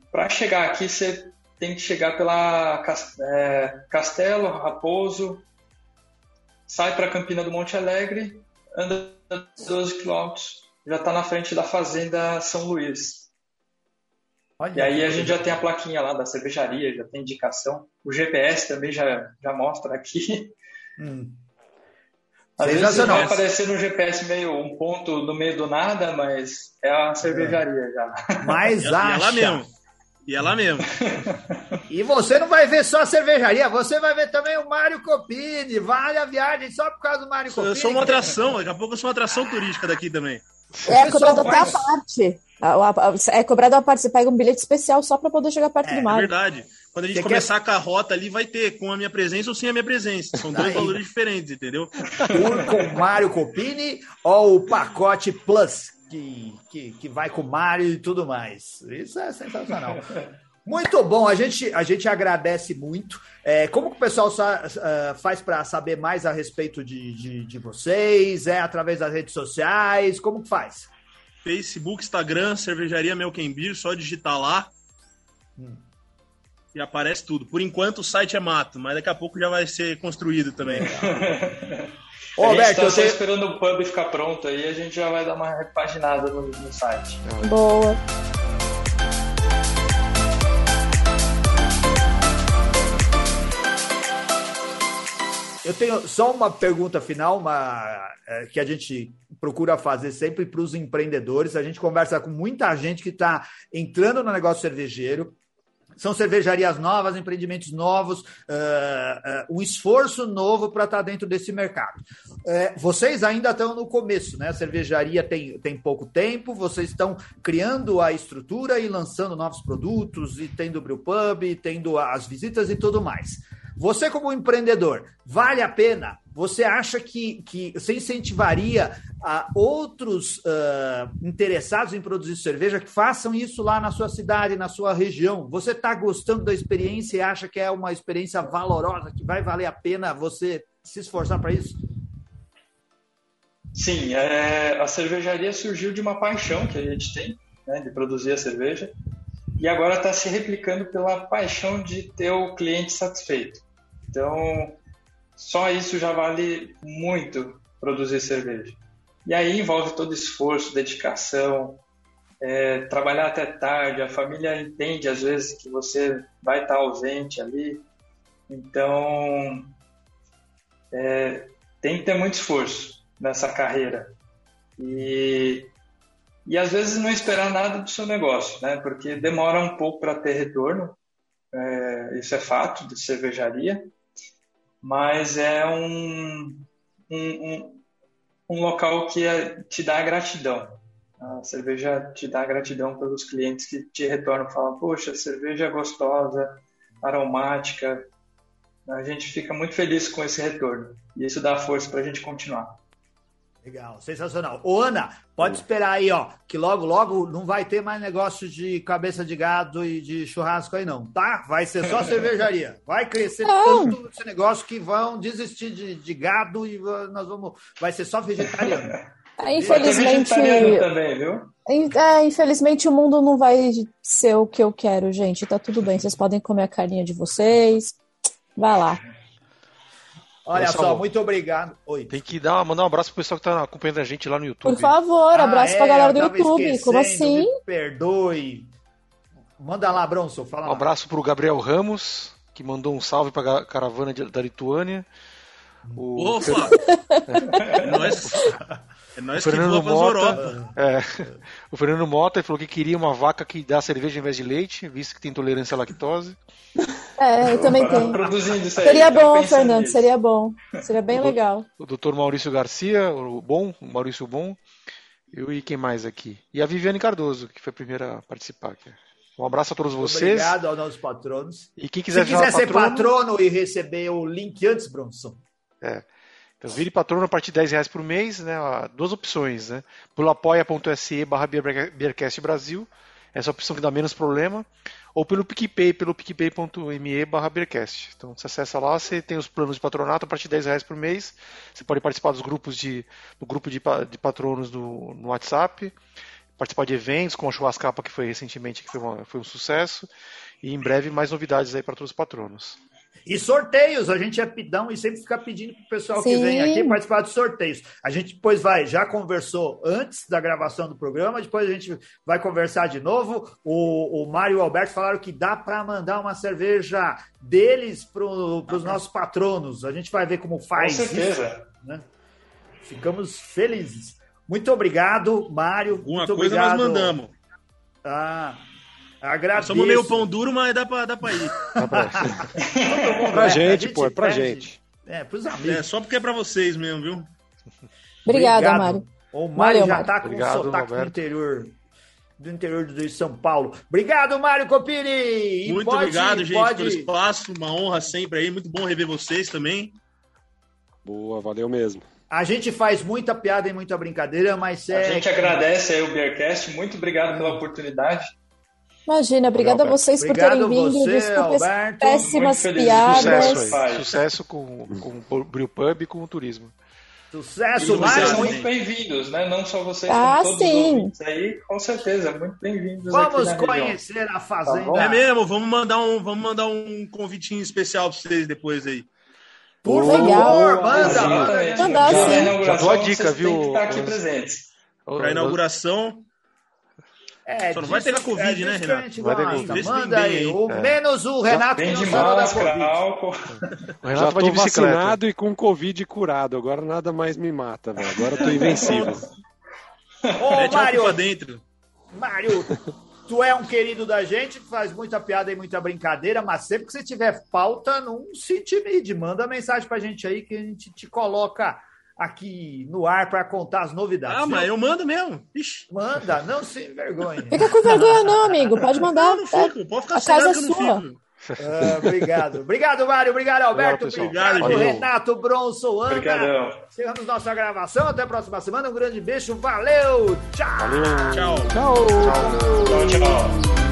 Para chegar aqui, você tem que chegar pela é, Castelo, Raposo, sai para Campina do Monte Alegre, anda 12 quilômetros, já está na frente da Fazenda São Luís. Olha, e aí a gente já tem a plaquinha lá da cervejaria, já tem indicação. O GPS também já, já mostra aqui. Hum. Às vezes vai aparecer no GPS meio um ponto no meio do nada, mas é a cervejaria já. Mas e, acha. E é lá mesmo. E é lá mesmo. e você não vai ver só a cervejaria, você vai ver também o Mário Copini. Vale a viagem só por causa do Mário Copini. Eu sou uma atração, daqui a pouco eu sou uma atração turística daqui também. É, cobrado até a parte. É cobrado a parte. Você pega um bilhete especial só para poder chegar perto é, do mar. É verdade. Quando a gente você começar quer... a rota ali, vai ter com a minha presença ou sem a minha presença. São dois valores diferentes, entendeu? Um com Mário Copini ou o pacote Plus, que, que, que vai com o Mário e tudo mais. Isso é sensacional. Muito bom, a gente, a gente agradece muito. É, como que o pessoal uh, faz para saber mais a respeito de, de, de, vocês? É através das redes sociais? Como que faz? Facebook, Instagram, Cervejaria Melkenbir, só digitar lá hum. e aparece tudo. Por enquanto o site é mato, mas daqui a pouco já vai ser construído também. (laughs) Ô, gente tá só esperando o pub ficar pronto aí, a gente já vai dar uma repaginada no, no site. Boa. Eu tenho só uma pergunta final, uma, é, que a gente procura fazer sempre para os empreendedores. A gente conversa com muita gente que está entrando no negócio cervejeiro. São cervejarias novas, empreendimentos novos, uh, uh, um esforço novo para estar tá dentro desse mercado. Uh, vocês ainda estão no começo, né? A cervejaria tem, tem pouco tempo, vocês estão criando a estrutura e lançando novos produtos, e tendo o brewpub, e tendo as visitas e tudo mais. Você, como empreendedor, vale a pena? Você acha que, que você incentivaria a outros uh, interessados em produzir cerveja que façam isso lá na sua cidade, na sua região? Você está gostando da experiência e acha que é uma experiência valorosa, que vai valer a pena você se esforçar para isso? Sim, é, a cervejaria surgiu de uma paixão que a gente tem né, de produzir a cerveja e agora está se replicando pela paixão de ter o cliente satisfeito. Então, só isso já vale muito produzir cerveja. E aí envolve todo esforço, dedicação, é, trabalhar até tarde. A família entende às vezes que você vai estar ausente ali. Então, é, tem que ter muito esforço nessa carreira. E e às vezes não esperar nada do seu negócio, né? Porque demora um pouco para ter retorno. é, isso é fato de cervejaria, mas é um, um, um, um local que é, te dá gratidão. A cerveja te dá gratidão pelos clientes que te retornam, falam, poxa, cerveja gostosa, aromática. A gente fica muito feliz com esse retorno e isso dá força para a gente continuar. Legal, sensacional. Ô, Ana, pode esperar aí, ó, que logo, logo não vai ter mais negócio de cabeça de gado e de churrasco aí, não, tá? Vai ser só (laughs) cervejaria. Vai crescer tanto esse negócio que vão desistir de, de gado e nós vamos. Vai ser só vegetariano. (laughs) Infelizmente. Também, viu? É, infelizmente o mundo não vai ser o que eu quero, gente. Tá tudo bem. Vocês podem comer a carinha de vocês. Vai lá. Olha só, muito obrigado. Oi. Tem que dar, mandar um abraço pro pessoal que tá acompanhando a gente lá no YouTube. Por favor, ah, abraço é, pra galera do YouTube. Como assim? Me perdoe. Manda lá, Bronson, fala Um lá. abraço pro Gabriel Ramos, que mandou um salve pra caravana da Lituânia. O Opa! é (laughs) nóis. (laughs) É nóis o Fernando que Mota, é, o Fernando Mota falou que queria uma vaca que dá cerveja em vez de leite, visto que tem intolerância à lactose. É, eu também tenho. Produzindo isso aí, seria bom, Fernando, nisso. seria bom. Seria bem o legal. O doutor Maurício Garcia, o Bom, o Maurício Bom. Eu e quem mais aqui? E a Viviane Cardoso, que foi a primeira a participar aqui. Um abraço a todos vocês. Obrigado aos nossos patronos. E quem quiser, Se quiser ser patrono... patrono e receber o link antes, Bronson. É. Então, vire patrono a partir de 10 reais por mês, né? Duas opções, né? Pelo apoia.se barra Beercast Brasil, essa opção que dá menos problema, ou pelo PicPay, pelo picpay.me barra Beercast. Então você acessa lá, você tem os planos de patronato a partir de 10 reais por mês. Você pode participar dos grupos de, do grupo de, de patronos do, no WhatsApp, participar de eventos, como a Churrascapa que foi recentemente, que foi, uma, foi um sucesso, e em breve mais novidades aí para todos os patronos. E sorteios, a gente é pidão e sempre fica pedindo para o pessoal Sim. que vem aqui participar dos sorteios. A gente depois vai, já conversou antes da gravação do programa, depois a gente vai conversar de novo. O, o Mário e o Alberto falaram que dá para mandar uma cerveja deles para os nossos patronos. A gente vai ver como faz Com certeza. isso. Né? Ficamos felizes. Muito obrigado, Mário. Alguma Muito coisa obrigado. nós mandamos. Ah, Agradeço. Somos meio pão duro, mas dá pra, dá pra ir. Dá pra, (laughs) pra gente, pô, é pra gente. É, pros amigos. É, só porque é pra vocês mesmo, viu? Obrigada, Mário. O Mário já tá com Obrigado, um sotaque do interior do interior de São Paulo. Obrigado, Mário Copini! Muito pode, obrigado, gente, pode... pelo espaço. Uma honra sempre aí. Muito bom rever vocês também. Boa, valeu mesmo. A gente faz muita piada e muita brincadeira, mas é. A gente agradece aí o Beercast. Muito obrrilhado pela oportunidade. Imagina, obrigada a vocês Obrigado por terem vindo. Você, Desculpa Alberto, péssimas piadas. Sucesso, Sucesso com, com o Brewpub e com o turismo. Sucesso, Vocês são muito bem-vindos, né? Não só vocês, ah, todos sim. os aí, com certeza, muito bem-vindos. Vamos conhecer região. a fazenda. Tá é mesmo, vamos mandar um, vamos mandar um convitinho especial para vocês depois aí. Por favor, manda. Manda, sim. Já dou a dica, viu? Estar aqui presentes. Para inauguração, é, Só não vai pegar Covid, é né, Renato? Vai ter Covid. Manda aí. O, é. Menos o Renato que não sarou da Covid. O Renato Já vai de vacinado e com Covid curado. Agora nada mais me mata, velho. Agora eu tô invencível. Ô, Mário. dentro. Mário, tu é um querido da gente, faz muita piada e muita brincadeira, mas sempre que você tiver pauta, não se intimide. Manda mensagem pra gente aí que a gente te coloca aqui no ar para contar as novidades. Ah, mas eu mando mesmo. Ixi. Manda, não sem vergonha. Fica com vergonha não, amigo. Pode mandar. Não, não fico. Pode ficar a casa é sua. Ah, obrigado. Obrigado, Mário. Obrigado, Alberto. Obrigado, obrigado Renato Bronson, Ana. Obrigadão. Chegamos nossa gravação. Até a próxima semana. Um grande beijo. Valeu. Tchau. Valeu. Tchau. Tchau. Tchau, tchau. tchau.